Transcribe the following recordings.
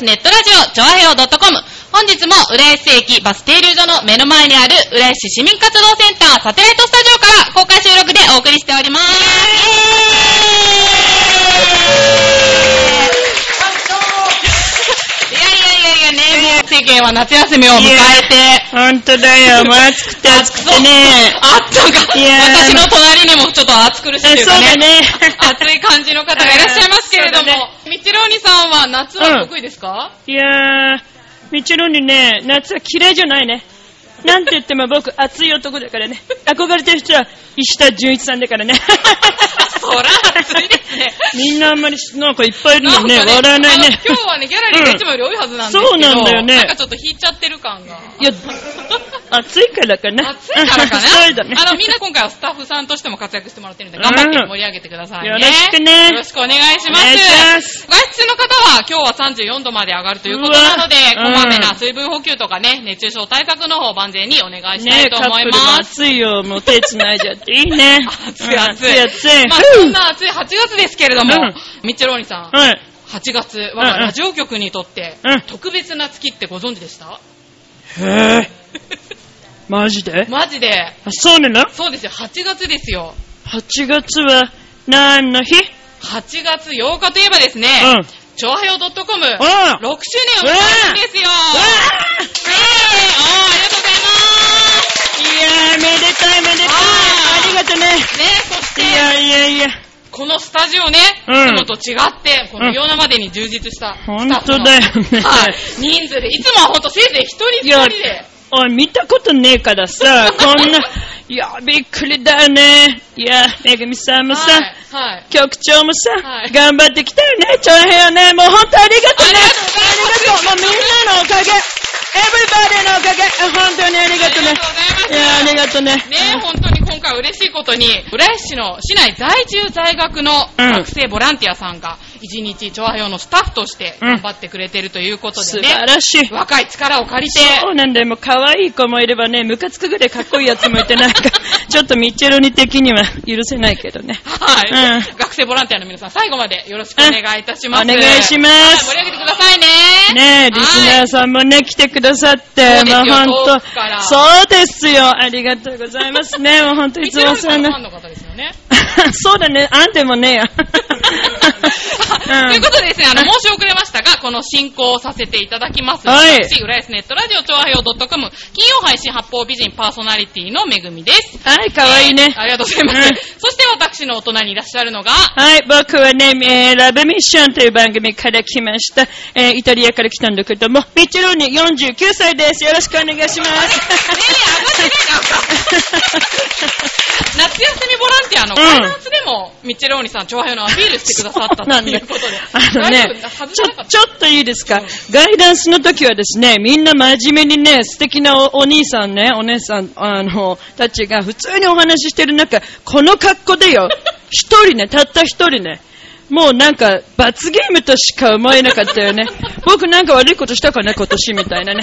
スネットラジオ、ちょわへよ .com。本日も浦安駅バス停留所の目の前にある浦安市市民活動センターサテライトスタジオから公開収録でお送りしております。ね、もう世間は夏休みを迎えて、ほんとだよ、もう暑くて暑くてね。あったか。いやー私の隣にもちょっと暑苦しいというかそうだね。ね。暑い感じの方がいらっしゃいますけれども みちろにさんは夏は得意ですか、いやー、みちろにね、夏は嫌いじゃないね。なんて言っても僕、熱い男だからね。憧れてる人は石田純一さんだからね。そら暑いですね。みんなあんまり、なんかいっぱいいるのにね、なんか笑わないねあの。今日はね、ギャラリーがいつもより多いはずなんですけど、そうなんだよねなんかちょっと引いちゃってる感が。いや、暑いからかな。暑いからかな？そうだね。あの、みんな今回はスタッフさんとしても活躍してもらってるんで、うん頑張って盛り上げてくださいね。よろしくねよろしくお願いします。お願いします外出の方は今日は34度まで上がるということなので、うわこまめな水分補給とかね、熱中症対策の方万全にお願いしたねいと思いカップルもます。暑いよ。もう手繋いじゃっていいね。暑い暑い。うん暑い暑い。まあ、そんな暑い8月ですけれども、うんミッチェローニさん、はい。8月うんはラジオ局にとってうん特別な月ってご存知でした、へぇ マジで？マジで。あ、そうなのそうですよ、8月ですよ。?8 月は何の日？8月8日といえばですね、うん。ちょうはよ .com6 周年を迎えうんるんですよ。えー、あーありがとうございます。いやー、めでたいめでたい。あーありがとね。ね、そして、いやいやいや。このスタジオね、うんいつもと違って、この世のまでに充実したスタッフの、本当だよねはい、人数で、いつもはほんとせいぜい一人一人で、おい、見たことねえからさ、こんな、いや、びっくりだよね。いや、めぐみさんもさ、はい、はい。局長もさ、はい頑張ってきたよね、長編ね。もう本当ありがとうね。ありがとうございます。もうみんなのおかげ。エブリバディのおかげ。あ本当にありがとうね。ありがとうございますいや、ありがとうね。ね本当に今回嬉しいことに、浦安市の市内在住在学のうん学生ボランティアさんが、一日、調和表のスタッフとしてうん頑張ってくれてるということで素ね、晴らしい。若い力を借りて、そうなんだよ。もう可愛い子もいればね、ムカつくぐらいかっこいいやつもいて、なんか、ちょっとミッチェロニ的には許せないけどね。はい、うん学生ボランティアの皆さん、最後までよろしくお願いいたします。うんお願いしますはい盛り上げてくださいね。ねえ、リスナーさんもね、来てくださって、そうですよもうほん遠とくから、そうですよ。ありがとうございますね。もうほんといつもさんの さんのファン。の方ですよね。そうだね、あんでもねえや。ということでですね、あの、申し遅れましたが、この進行をさせていただきます。はい私、浦安ネットラジオ調和表 .com、金曜配信八方美人パーソナリティのめぐみです。はい、かわいいね。ありがとうございます。うんそして私のお隣にいらっしゃるのが、はい、僕はね、えーラブミッションという番組から来ました。えーイタリアから来たんだけども、ミッチェローニ49歳です。よろしくお願いします。ねえ、上がってねえなんか。夏休みボランティアのうんも、ミッチェローニさん、調和表のアピールしてくださったということで。あのねちょちょっといいですか？ガイダンスの時はですね、みんな真面目にね、素敵なおお兄さんね、お姉さん、あの、たちが普通にお話ししてる中、この格好でよ、一人ね、たった一人ね、もうなんか、罰ゲームとしか思えなかったよね。僕なんか悪いことしたかね、今年みたいなね。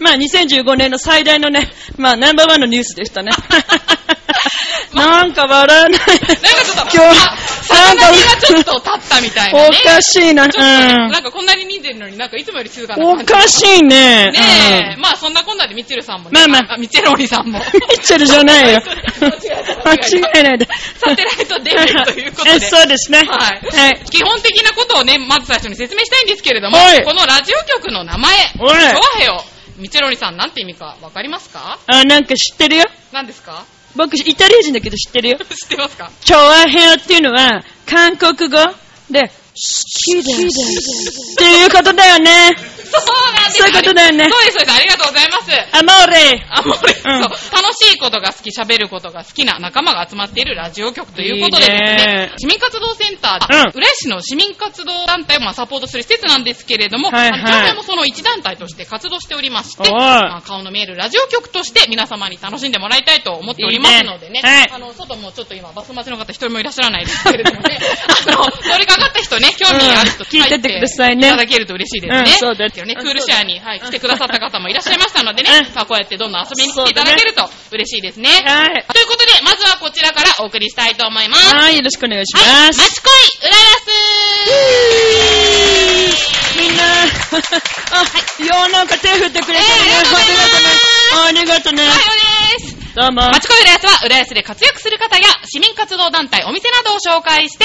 まあ、2015年の最大のね、まあ、ナンバーワンのニュースでしたね。なんか笑わない。なんかちょっと、今日、なぎがちょっと立ったみたいなおね。かしいな。うんなんかこんなに人数いるのになんかいつもより静かなお。かしいね。ねえ、うんまあそんなこんなでミッチェルさんもね。まあまあミッチェルお兄さんも。ミッチェルじゃないよ。間違えた間違えないで。サテライトデビューということえで。そうですね。はいはい。基本的なことをね、まず最初に説明したいんですけれども、はいこのラジオ局の名前、おいチョアヘオ、ミッチェルお兄さんなんて意味かわかりますか？あ、なんか知ってるよ。何ですか？僕、イタリア人だけど知ってるよ。知ってますか？チョアヘオっていうのは、韓国語で、好きです。っていうことだよね。そうなんです。そういうことだよね。そうです、そうです。ありがとうございます。アモーレ。あ、もうね、うん楽しいことが好き、喋ることが好きな仲間が集まっているラジオ局ということでですね、いいね。市民活動センター、うん。浦安市の市民活動団体をまあサポートする施設なんですけれども、はいはい。あの我々もその一団体として活動しておりまして、おいまあ、顔の見えるラジオ局として皆様に楽しんでもらいたいと思っておりますのでね、いいね。はいあの、外もちょっと今バス待ちの方一人もいらっしゃらないですけれどもね、あの、乗りかかった人ね、興味ある人、うん聞いてってくださいねいただけると嬉しいですね。うんそうだね、クールシェアに、はい、来てくださった方もいらっしゃいましたのでね、うんまあ、こうやってどんどん遊びに来ていただけると嬉しいですね。はい。ということで、まずはこちらからお送りしたいと思います。はい、よろしくお願いしはい、ます。マチコイ、浦安みんな、あ、ようなんか手振ってくれてるね。えーありがとうございますありがとうね。おはようです。どうも。マチコイ浦安は浦安で活躍する方や市民活動団体、お店などを紹介して、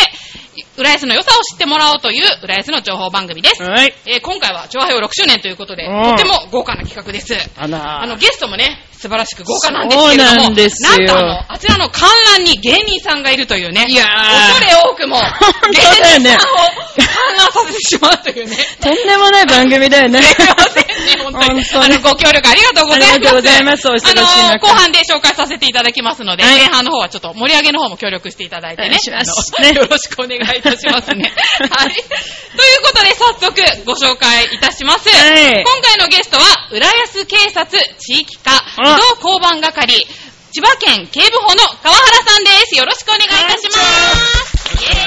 浦安の良さを知ってもらおうという浦安の情報番組です。はい。えー今回は調和表6周年ということで、うんとても豪華な企画です。あらあの、ゲストもね、素晴らしく豪華なんですけれども、なんですよなんとあの、あちらの観覧に芸人さんがいるというね、いやー恐れ多くも、芸人さんを観覧させてしまうというね。とんでもない番組だよね。すいませんね、本当に。本当にあの、ご協力ありがとうございます。ありがとうございますお忙しあの、後半で紹介させていただきますので、はい前半の方はちょっと盛り上げの方も協力していただいてね。お願いしますあのねよろしくお願いいたしますね。はい。ということで、早速ご紹介いたします。はい今回のゲストは、浦安警察地域課あ移動交番係、千葉県警部補の川原さんです。よろしくお願いいたします。イエーイ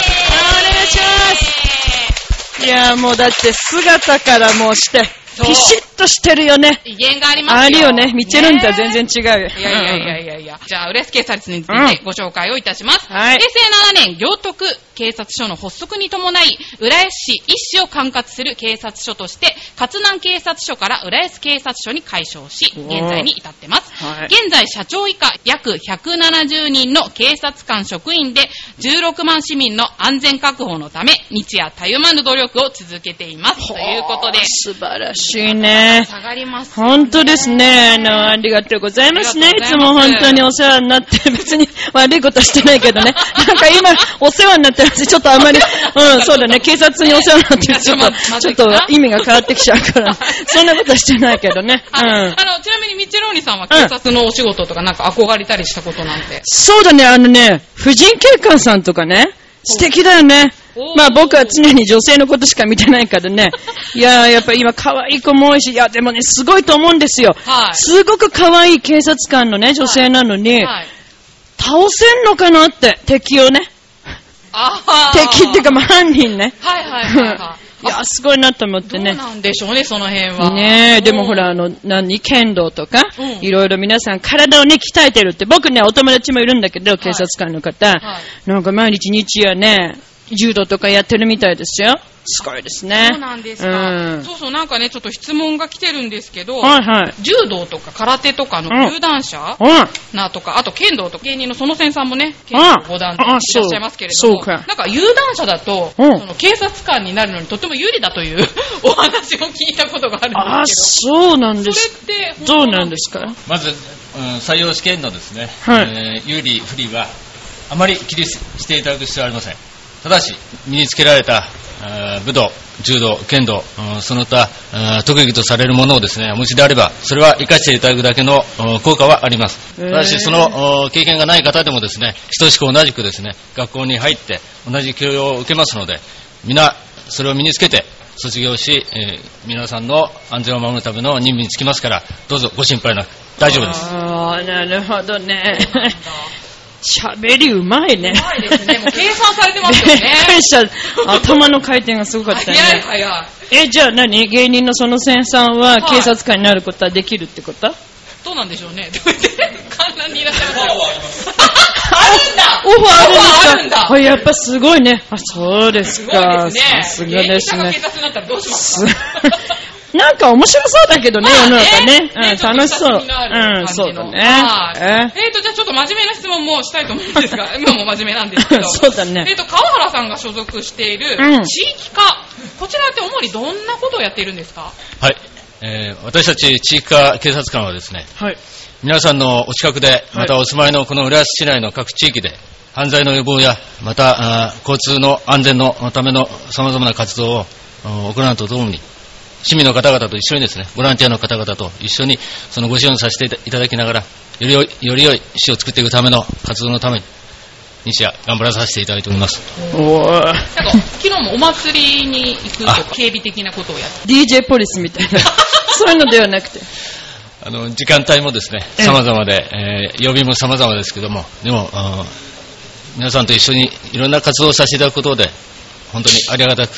お願いしいや、もうだって姿からもうして、ピシッとしてるよね。威厳がありますよ。あるよね。ミッチェルンとは全然ね違うよ。いやいやいやいやいや。じゃあ、浦安警察についてご紹介をいたします。はい平成7年、行徳警察署の発足に伴い、浦安市一市を管轄する警察署として、勝南警察署から浦安警察署に改称し、現在に至ってます。はい現在、社長以下約170人の警察官職員で、16万市民の安全確保のため、日夜たゆまぬ努力を続けています。ということで、素晴らしいね。下がります、ね。本当ですね。あの、ありがとうございますね。いつも本当にお世話になって、別に悪いことはしてないけどね。なんか今、お世話になってるし、ちょっとあんまり、うん、そうだね。警察にお世話になってるちょっと、ちょっと意味が変わってきちゃうから、そんなことはしてないけどね。うはい。ん。あの、ちなみにミッチェローニさんは警察のお仕事とかなんか憧れたりしたことなんて。そうだね、あのね、婦人警官さんとかね、素敵だよねまあ僕は常に女性のことしか見てないからね。いやー、やっぱ今可愛い子も多いし、いやでもね、すごいと思うんですよ。はい。すごく可愛い警察官のね、女性なのに、はい。倒せんのかなって、敵をね。敵っていうか、まあ犯人ね。はいはいはいはい。いや、すごいなと思っどうてね。なんでしょうね、その辺は。ねえ、でもほら、あの、何、剣道とかうん、いろいろ皆さん体をね、鍛えてるって、僕ね、お友達もいるんだけど、警察官の方、はいなんか毎日日夜ね、柔道とかやってるみたいですよ。すごいですね。そうなんですか。うんそうそう、なんかね、ちょっと質問が来てるんですけど、はいはい。柔道とか空手とかのうん有段者うん。なとか、あと剣道とか芸人の園線さんもね、剣あ道五段でいあらっしゃいますけれども、そうそうかなんか有段者だと、うんその警察官になるのにとても有利だという お話を聞いたことがあるあ、んですそうなんけど、です。それってどう本当なんですか？まず、うん採用試験のですね、はいえー有利、不利は、あまり気にしていただく必要はありません。ただし、身につけられた、武道、柔道、剣道、うんその他、特技とされるものをですね、お持ちであれば、それは活かしていただくだけのうん効果はあります。ただし、そのお経験がない方でもですね、等しく同じくですね、学校に入って同じ教養を受けますので、皆、それを身につけて、卒業し、えー皆さんの安全を守るための任務につきますから、どうぞご心配なく、大丈夫です。なるほどね。喋りうまいね。うまいですね。もう計算されてますよね。びっくりした。頭の回転がすごかったよ早いね。早い。え、じゃあ何？芸人のその先さんは警察官になることはできるってこと、どうなんでしょうね。観覧にいらっしゃるんだオファーあるオファーあるんだあやっぱすごいね。あ、そうですすごいか。ですね。さすがですね警。察になったらどうしますすかなんか面白そうだけどね、世の中ね。ねうん、楽しそう。うん、そうだね。はいえ？っと、じゃあちょっと真面目な質問もしたいと思うんですが、今も真面目なんですけど。そうだねえっと、川原さんが所属しているうん地域課、こちらって主にどんなことをやっているんですか？はい、えー私たち地域課警察官はですね、はい。皆さんのお近くで、またお住まいのこの浦安市内の各地域で、犯罪の予防や、また交通の安全のための様々な活動を行うとともに、市民の方々と一緒にですね、ボランティアの方々と一緒にそのご支援させていただきながら、より良いより良い市を作っていくための活動のために、日夜頑張らさせていただいております。おー。なんか、昨日もお祭りに行くとか、警備的なことをやって DJ ポリスみたいな。そういうのではなくて。あの時間帯もですね、ええ様々で、えー曜日も様々ですけども、でも、皆さんと一緒にいろんな活動をさせていただくことで、本当にありがたく、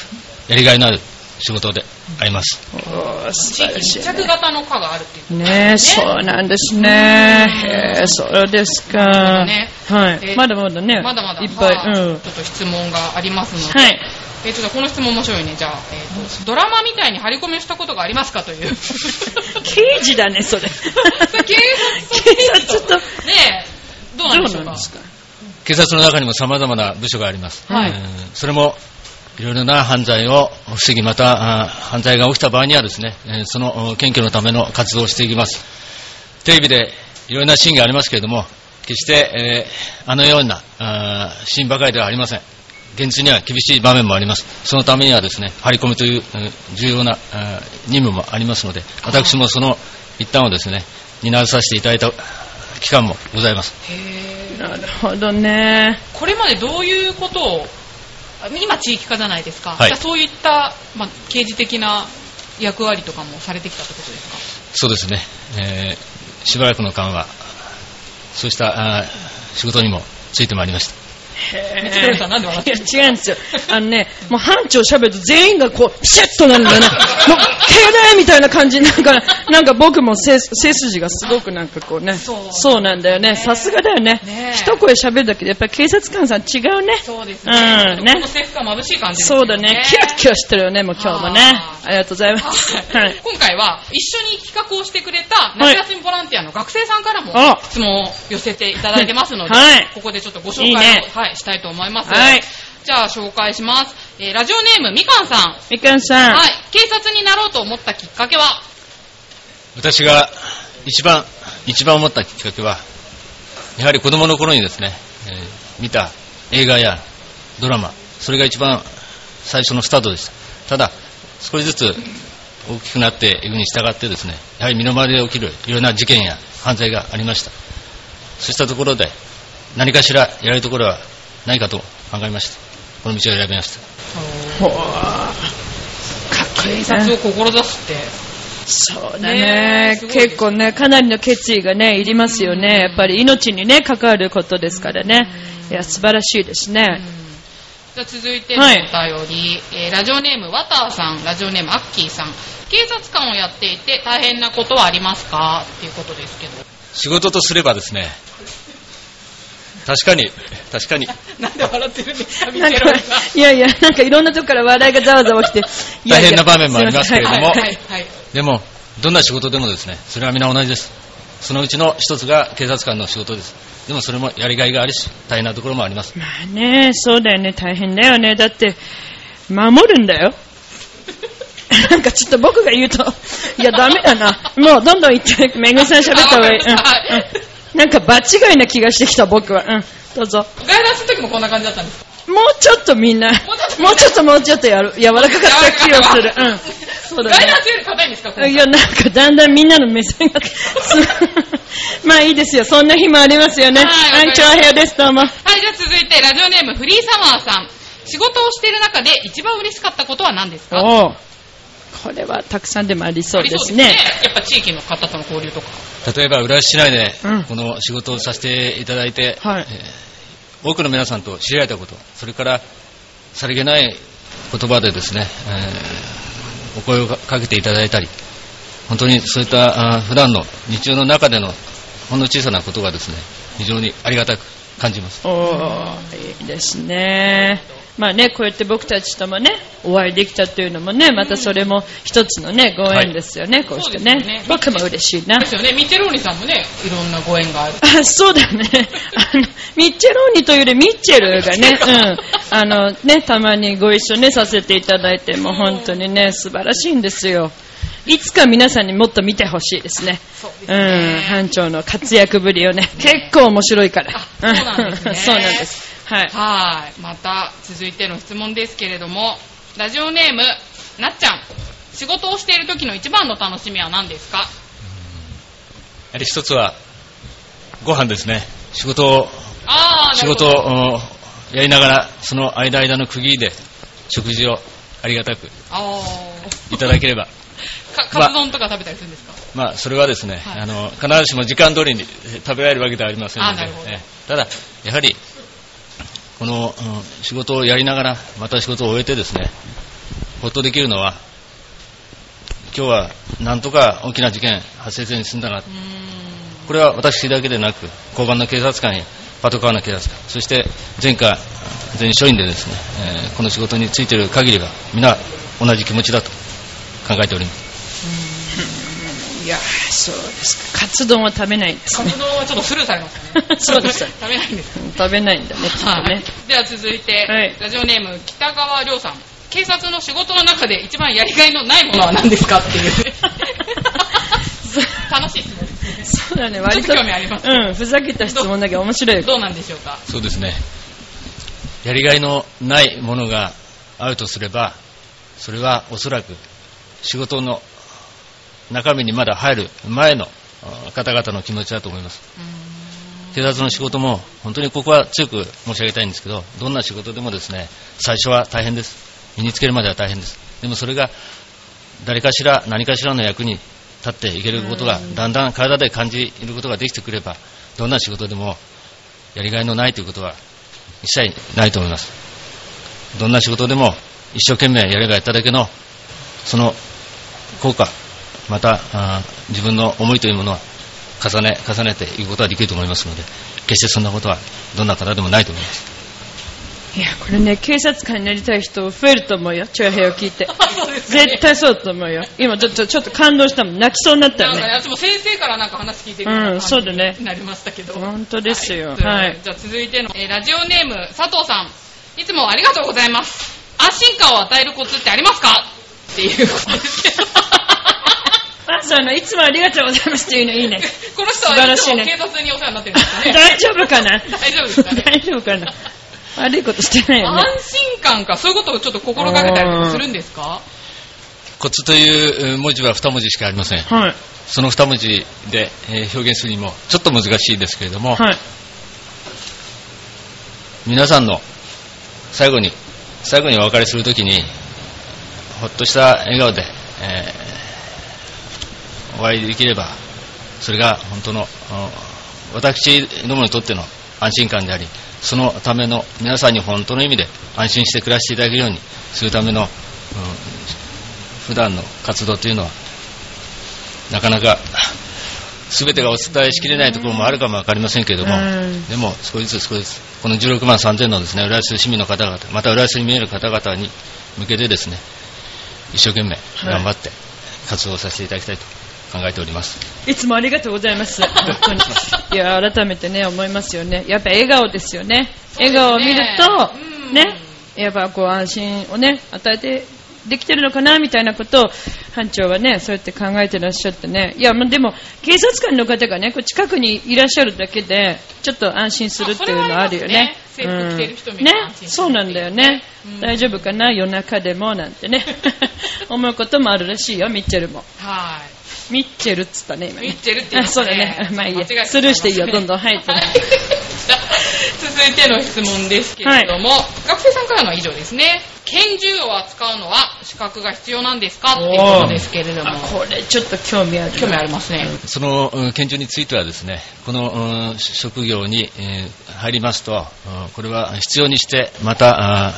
やりがいのある仕事であります。おー素地域晴らしい密着型の課があるっていうねえ、そうなんですね。へえ、そうですか。ねはい。えまだまだね。まだまだ、いっぱい。まあうん。ちょっと質問がありますので、はい。えーちょっとこの質問面白いね。じゃあ、えーと、ドラマみたいに張り込みをしたことがありますかという。刑事だね、それ。警察警察と。ねえ、どうなんでしょうか？すか？警察の中にも様々な部署があります。はいえーそれも、いろいろな犯罪を防ぎ、また、犯罪が起きた場合にはですね、えーそのお検挙のための活動をしていきます。テレビでいろいろなシーンがありますけれども、決して、えーあのようなあーシーンばかりではありません。現実には厳しい場面もあります。そのためにはですね、張り込みという、えー重要な任務もありますので、私もその一端をですね、担わさせていただいた期間もございます。へーなるほどね。これまでどういうことを、あ今地域課じゃないですか。はいそういった、まあ、刑事的な役割とかもされてきたってことですか？そうですね、えーしばらくの間は、そうしたあー仕事にもついてまいりました。三つさんなんで笑ってるいや、違うんですよ。あのね、もう班長喋ると全員がこう、ピシャッとなるんだよね。もう、敬礼みたいな感じになんか、なんか僕も背背筋がすごくなんかこうね、そうなんだよね。さすがだよねね。一声喋るだけでやっぱり警察官さん違うね。そうですね。うんねこの制服が眩しい感じですよそうだね。キラッキラしてるよね、もう今日もね。ありがとうございます。はい。今回は一緒に企画をしてくれた夏休みボランティアの学生さんからもあ質問を寄せていただいてますので、はいここでちょっとご紹介をいいねはい、したいと思います。はいじゃあ紹介します。えーラジオネームみかんさん。みかんさん。はい。警察になろうと思ったきっかけは？私が一番、一番思ったきっかけは、やはり子供の頃にですね、えー見た映画やドラマ、それが一番最初のスタートでした。ただ、少しずつ大きくなっていくに従ってですね、やはり身の回りで起きるいろんな事件や犯罪がありました。そうしたところで、何かしらやれるところはないかと考えました。この道を選びました。ほーかっこいい警察ね。を志すって。そうだねね結構ね、かなりの決意がね、いりますよね。やっぱり命にね、関わることですからね。いや、素晴らしいですね。じゃあ続いてのおはい便り、えーラジオネームワターさん、ラジオネームアッキーさん。警察官をやっていて大変なことはありますか？っていうことですけど。仕事とすればですね、確かに、確かに、なんで笑ってるんですか見なんかてる。いやいや、なんかいろんなとこから笑いがざわざわ来て。いやいや大変な場面もありますけれどもはいはい、はい。でも、どんな仕事でもですね、それは皆同じです。そのうちの一つが警察官の仕事です。でもそれもやりがいがあるし、大変なところもあります。まあね、そうだよね、大変だよね。だって、守るんだよ。なんかちょっと僕が言うと、いや、ダメだな。もうどんどん言って、めぐみさん喋った方がいい。うん はいうんなんか場違いな気がしてきた、僕は。うん、どうぞ。外来する時もこんな感じだったんですかもうちょっとみんな、もうちょっともうちょっとやる柔らかかった気がする。うん。そうだね。ガイダンスより硬いんですかいや、なんかだんだんみんなの目線が、まあいいですよ。そんな日もありますよね。はいはい、チョアヘアです、どうも。はい、じゃあ続いて、ラジオネームフリーサマーさん。仕事をしている中で一番嬉しかったことは何ですか？これはたくさんでもありそうですね。やっぱ地域の方との交流とか。例えば、浦安市内でうんこの仕事をさせていただいて、はいえー多くの皆さんと知り合えたこと、それから、さりげない言葉でですね、えーお声をかけていただいたり、本当にそういった普段の日常の中でのほんの小さなことがですね、非常にありがたく感じます。おーいいですね。まあね、こうやって僕たちともね、お会いできたというのもね、またそれも一つのね、ご縁ですよね、こうしてねね僕も嬉しいなで。すよね。ミッチェローニさんもね、いろんなご縁がある。あそうだね。あの、ミッチェローニというよりミッチェルがね、うん。あのね、たまにご一緒ね、させていただいて、もう本当にね、素晴らしいんですよ。いつか皆さんにもっと見てほしいですね。そうですうん、班長の活躍ぶりをね、結構面白いから。あそうなんですね そうなんです。はい。はい。また、続いての質問ですけれども、ラジオネーム、なっちゃん。仕事をしている時の一番の楽しみは何ですか？やはり一つは、ご飯ですね。仕事を仕事をやりながら、その間間の区切りで食事をありがたくあいただければ、カツ丼とか食べたりするんですか、まあ、それはですね、はい。あの、必ずしも時間通りにえ食べられるわけではありませんのであなるほど、え。ただ、やはり、この、仕事をやりながら、また仕事を終えてですね、ほっとできるのは、今日はなんとか大きな事件発生せずに済んだな。これは私だけでなく、交番の警察官やパトカーの警察官、そして前科、全署員でですね、えーこの仕事についている限りは、皆同じ気持ちだと考えております。いやーそうですか。カツ丼は食べないんですね。活動はちょっとスルーされましたね。そうです食べないんです。うん食べないんだね、きっとはいね。。では続いて、はいラジオネーム北川亮さん。警察の仕事の中で一番やりがいのないものは何ですかっていうね。楽しい質問ですね。そうだね、割と。興味ありますうん、ふざけた質問だけど面白いよ。どうなんでしょうか？そうですね。やりがいのないものがあるとすれば、それはおそらく仕事の中身にまだ入る前のあ方々の気持ちだと思います。警察の仕事も本当にここは強く申し上げたいんですけど、どんな仕事でもですね、最初は大変です。身につけるまでは大変です。でもそれが誰かしら何かしらの役に立っていけることがだんだん体で感じることができてくれば、どんな仕事でもやりがいのないということは一切ないと思います。どんな仕事でも一生懸命やればやっただけのその効果、また自分の思いというものは重ね重ねていくことができると思いますので、決してそんなことはどんな方でもないと思います。いや、これね、警察官になりたい人増えると思うよ、長平を聞いて。絶対そうだと思うよ。今ちょっと、ちょっと感動したもん。泣きそうになったよなんかね、ね。私も先生からなんか話聞いてるようんそうだねなりましたけど。本当ですよはいはいじゃあ続いての、えーラジオネーム佐藤さん。いつもありがとうございます。安心感を与えるコツってありますか？っていうことですけど。まずあの、いつもありがとうございますっていうのいいね。この人はいつも警察にお世話になってるんですかね。大丈夫かな？大丈夫ですかね？大丈夫かな？悪いことしてないよね。安心感か、そういうことをちょっと心がけたりとかするんですか？コツというえー文字は2文字しかありません。はい。その2文字でえー表現するにもちょっと難しいですけれども、はい。皆さんの最後に、最後にお別れするときに、ほっとした笑顔で、えーお会いできれば、それが本当の、あ私どもにとっての安心感であり、そのための皆さんに本当の意味で安心して暮らしていただけるようにするための、うん普段の活動というのは、なかなか全てがお伝えしきれないところもあるかもわかりませんけれども、うん。でも少しずつ少しずつ、この16万3000のですね、浦安市民の方々、また浦安に見える方々に向けてですね、一生懸命頑張って活動させていただきたいと考えております。いつもありがとうございます。本当に。いや、改めてね、思いますよね。やっぱ笑顔ですよね。笑顔を見ると、うんね、やっぱこう安心をね、与えてできてるのかな、みたいなことを、班長はね、そうやって考えてらっしゃってね。いや、まあでも、警察官の方がね、こう近くにいらっしゃるだけで、ちょっと安心するっていうのはあるよね。ねねそうなんだよね。うん大丈夫かな、夜中でも、なんてね。思うこともあるらしいよ、ミッチェルも。はい。ミッチェルっつったね、今ね。ミッチェルって言いまあ、したそうだね。まあいいやスルーしていいよ、どんどん。はい。続いての質問ですけれども、学生さんからのは以上ですね。拳銃を扱うのは資格が必要なんですかっていうことですけれども。あこれちょっと興味ある。興味ありますね。そのうん拳銃についてはですね、このうん職業にえー入りますと、うんこれは必要にして、また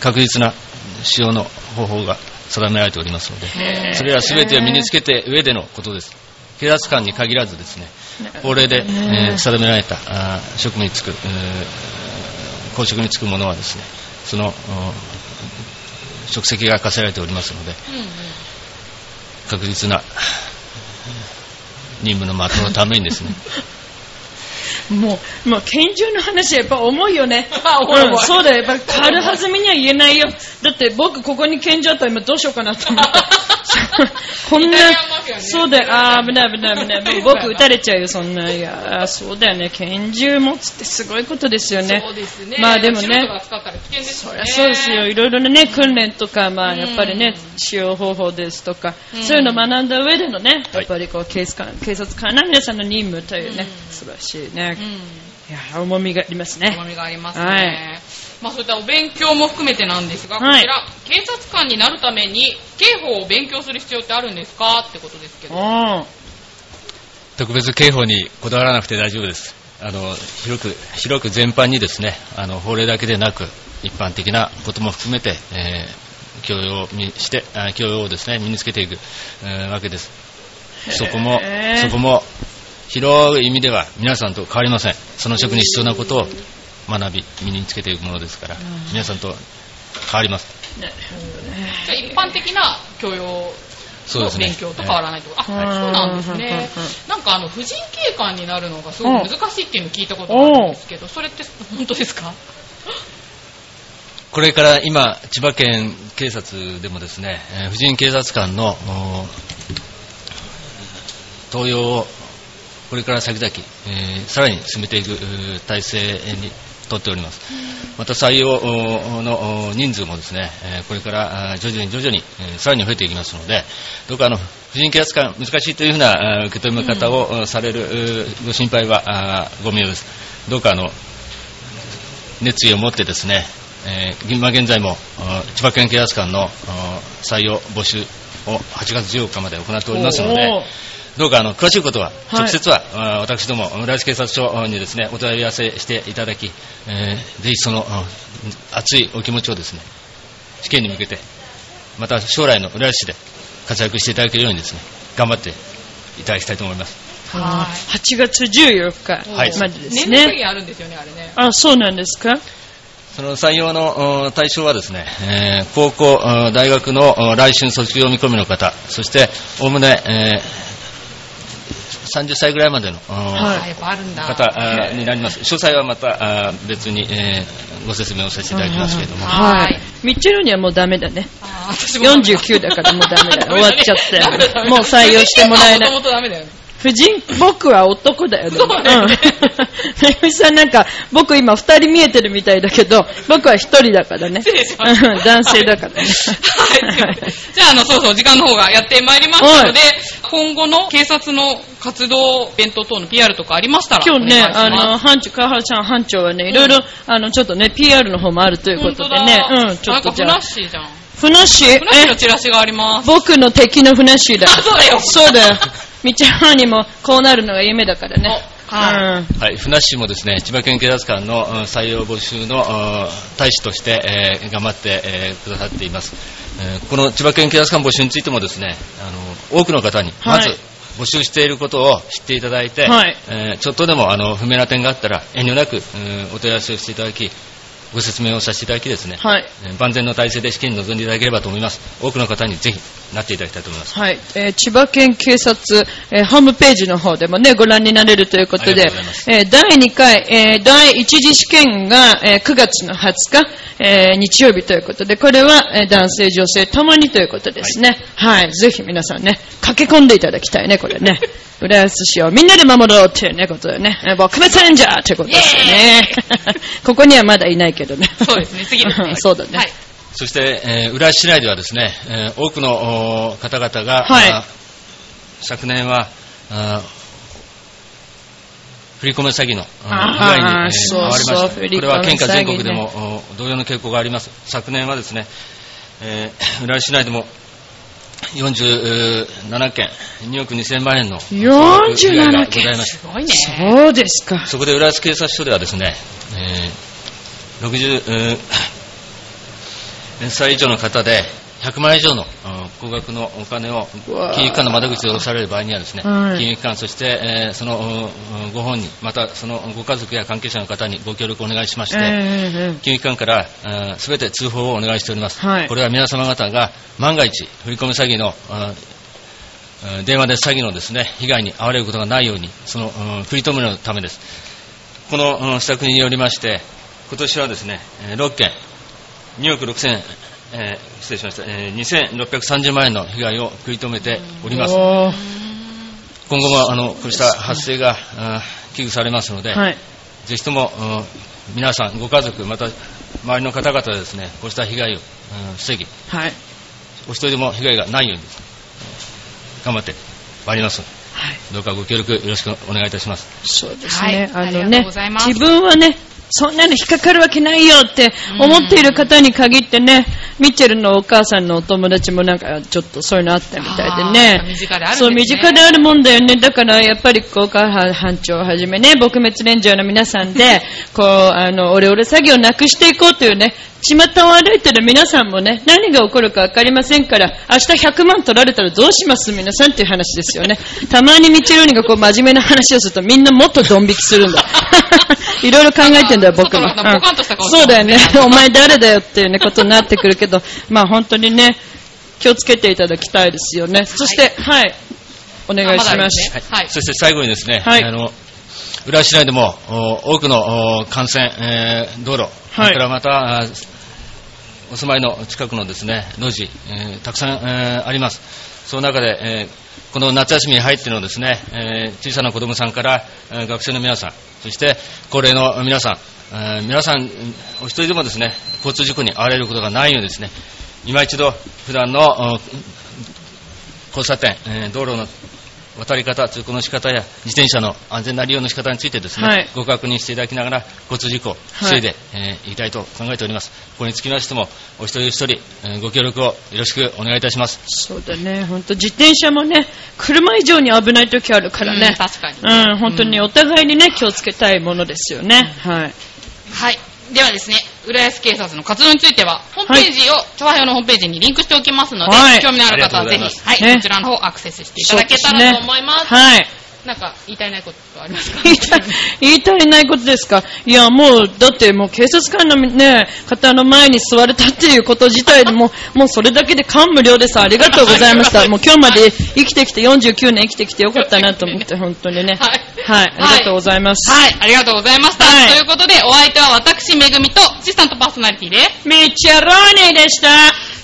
確実な使用の方法が定められておりますので、それら全てを身につけて上でのことです。警察官に限らずですね、法令で、えー定められたあー職務に就く、えー公職に就く者はですね、そのうん職責が課せられておりますので、確実な任務の全うのためにですね、もう、もう拳銃の話はやっぱ重いよね。うんそうだよ。やっぱ軽はずみには言えないよ。だって僕ここに拳銃あったら今どうしようかなと思った。こんなそうだよ。あー危ない危ない危ない。も う僕撃たれちゃうよ、そんな。いやーそうだよね。拳銃持つってすごいことですよね。そうですね。まあでもね素人が使ったら危険ですよね。そうですよ。いろいろなね、訓練とか、まあ、うんやっぱりね、使用方法ですとか、うんそういうのを学んだ上でのね、はいやっぱりこう、警察官、警察官の皆さんの任務というね、うん素晴らしいね。うん。いや、重みがありますね甘。みがありますね。はいまあそういったお勉強も含めてなんですが、こはいちら、警察官になるために刑法を勉強する必要ってあるんですか？ってことですけど。うん。特別刑法にこだわらなくて大丈夫です。あの広く広く全般にですね、あの法令だけでなく一般的なことも含めて、えー教養にして、あ教養をですね、身につけていく、えーわけです。そこもそこも、広い意味では皆さんと変わりません。その職に必要なことを学び、身につけていくものですから、皆さんと変わります。じゃあ一般的な教養のそうですね。勉強と変わらないと。あ、はい。そうなんですね。うんうんうん。なんかあの、婦人警官になるのがすごく難しいっていうのを聞いたことがあるんですけど、それって本当ですか？これから今、千葉県警察でもですね、えー婦人警察官のお登用をこれから先々、えーさらに進めていく体制にとっております。また採用おのお人数もですね、えーこれから徐々に徐々に、えーさらに増えていきますので、どうかあの婦人警察官難しいというふうな受け止め方を、されるご心配はご無用です。どうかあの熱意を持ってですね、えー今現在も千葉県警察官の採用募集を8月14日まで行っておりますのでどうかあの詳しいことは、はい直接は、あー私ども浦安警察署にですねお問い合わせしていただき、えーぜひそのあ熱いお気持ちをですね試験に向けて、また将来の浦安市で活躍していただけるようにですね頑張っていただきたいと思います。はい8月14日はいまでですね。限あるんですよね、あれね。あ、そうなんですか？その採用のお対象はですね、えー高校、お大学のお来春卒業見込みの方、そして、おおむね、えー30歳ぐらいまでの。方になります。詳細はまた別に、えーご説明をさせていただきますけれども、はいはい。ミッチェルにはもうダメだね。あー私もダメだ49だからもうダメだ。終わっちゃったダメだダメだよ。もう採用してもらえないも。ともとダメだよね。夫人、僕は男だよね。そうだよねうん。めぐみさんなんか、僕今二人見えてるみたいだけど、僕は一人だからね。失礼しました。うん男性だからね。はい。じゃあ、あの、そうそう、時間の方がやってまいりましたので、今後の警察の活動、イベント等の PR とかありましたら、今日ね、あの、班長、川原さん班長はね、いろいろ、あの、ちょっとね、PR の方もあるということでね、うん、ちょっとじゃあなんかフラッ、シーじゃん。ふなっしー、フラッシーのえ、チラシがあります。僕の敵のふなっしーだ。あそうだよそうだよ。みちゃんにもこうなるのが夢だからね。おはい、船市もですね、千葉県警察官のうん採用募集のうん大使として、えー頑張って、えーくださっています、えーこの千葉県警察官募集についてもですね、あの多くの方に、はい。まず、募集していることを知っていただいて、はい。えーちょっとでもあの不明な点があったら遠慮なく、うんお問い合わせをしていただき、ご説明をさせていただきですね、はい。えー万全の体制で試験に臨んでいただければと思います。多くの方にぜひなっていただきたいと思います。はい、えー千葉県警察、えーホームページの方でもね、ご覧になれるということでえー第2回、えー第1次試験が、えー9月の20日、えー日曜日ということで、これは、えー男性、女性ともにということですね。はい、ぜひ皆さんね、駆け込んでいただきたいね、これね。浦安市をみんなで守ろうっていうね、ことでね、えー僕滅レンジャーってことですよね。ここにはまだいないけどね。そうですね、次ですね。そうだね。はい。そして、えー浦安市内ではですね、えー多くのお方々が、はいあ昨年はあ振り込め詐欺の被害に、えーわれましたこれは県下全国でも、お同様の傾向があります昨年はですね、えー浦安市内でも47件2億2000万円の被害がございましたすごいね。そうですか。そこで浦安警察署ではですね、えー60えー 歳以上の方で100万円以上のうん高額のお金を金融機関の窓口で下ろされる場合にはですね、はい。金融機関、そして、えーそのうんご本人、またそのご家族や関係者の方にご協力をお願いしまして、えー金融機関からすべて通報をお願いしております、はい。これは皆様方が万が一、振り込め詐欺の電話で詐欺のですね被害に遭われることがないように、そのうん食い止めるためです。このうん施策によりまして、今年はですね、えー6件、2億6000、えー失礼しました、えー2630万円の被害を食い止めております。今後もあのこうした発生が危惧されますので、はい。ぜひとも、うん皆さん、ご家族、また周りの方々でですね、こうした被害を、うん防ぎ、はい。お一人でも被害がないように頑張ってまいりますので、はい。どうかご協力よろしくお願いいたします。そうですね。はいありがとうあのねございます、自分はね、そんなの引っかかるわけないよって思っている方に限ってね、ミッチェルのお母さんのお友達もなんかちょっとそういうのあったみたいでね。身近であるそう、身近であるもんだよね。だからやっぱりこう、母班長をはじめね、撲滅連城の皆さんで、こう、あの、オレオレ作業をなくしていこうというね、巷を歩いてる皆さんもね、何が起こるかわかりませんから、明日100万取られたらどうします？皆さんっていう話ですよね。たまにミッチェルニがこう真面目な話をするとみんなもっとドン引きするんだ。いろいろ考えてんだよ、僕も。ちょっとなんかポカンとした顔してそうだよね。お前誰だよっていうね、ことになってくるけど、まあ本当にね、気をつけていただきたいですよね。そして、はい、お願いします。あはいそして最後にですね、はいあの浦和市内でもお多くのお幹線、えー道路、はいそれからまたあお住まいの近くのですね路地、えーたくさん、えーあります。その中で、えーこの夏休みに入ってのですね、えー小さな子供さんから、え学生の皆さん、そして高齢の皆さん、えー皆さんお一人でもですね交通事故に遭われることがないようですね、今一度普段の交差点、え道路の渡り方、通行の仕方や自転車の安全な利用の仕方についてですね、はいご確認していただきながら交通事故を防いで、えーいきたいと考えております。ここにつきましても、お一人一人、えーご協力をよろしくお願いいたします。そうだね、本当自転車もね、車以上に危ない時あるからね。うん確かにうん、本当にお互いにね、気をつけたいものですよね。はい。はい。ではですね、浦安警察の活動については、ホームページを、調和表のホームページにリンクしておきますので、はい興味のある方はぜひ、はい、ねこちらの方アクセスしていただけたらと思います。はい。なんか、言い足りないことありますか？言いた言い足りないことですか？いや、もう、だってもう警察官のね、方の前に座れたっていうこと自体でもう、もうそれだけで感無量です。ありがとうございました。もう今日まで生きてきて、49年生きてきてよかったなと思って、本当にね。はいはい。ありがとうございます。はい、ありがとうございました。はいということで、お相手は私、めぐみと、アシスタントパーソナリティで、ミッチェローニでした。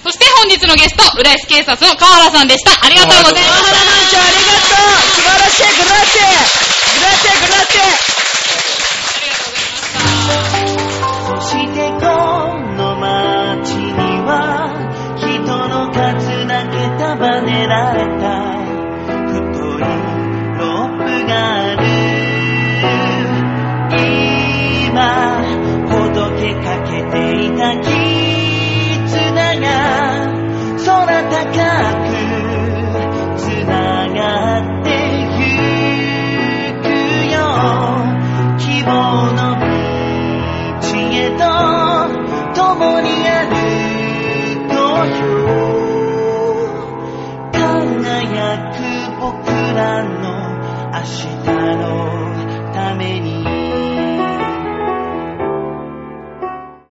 そして本日のゲスト、浦安警察の川原さんでした。ありがとうございました。ありがとう素晴らしい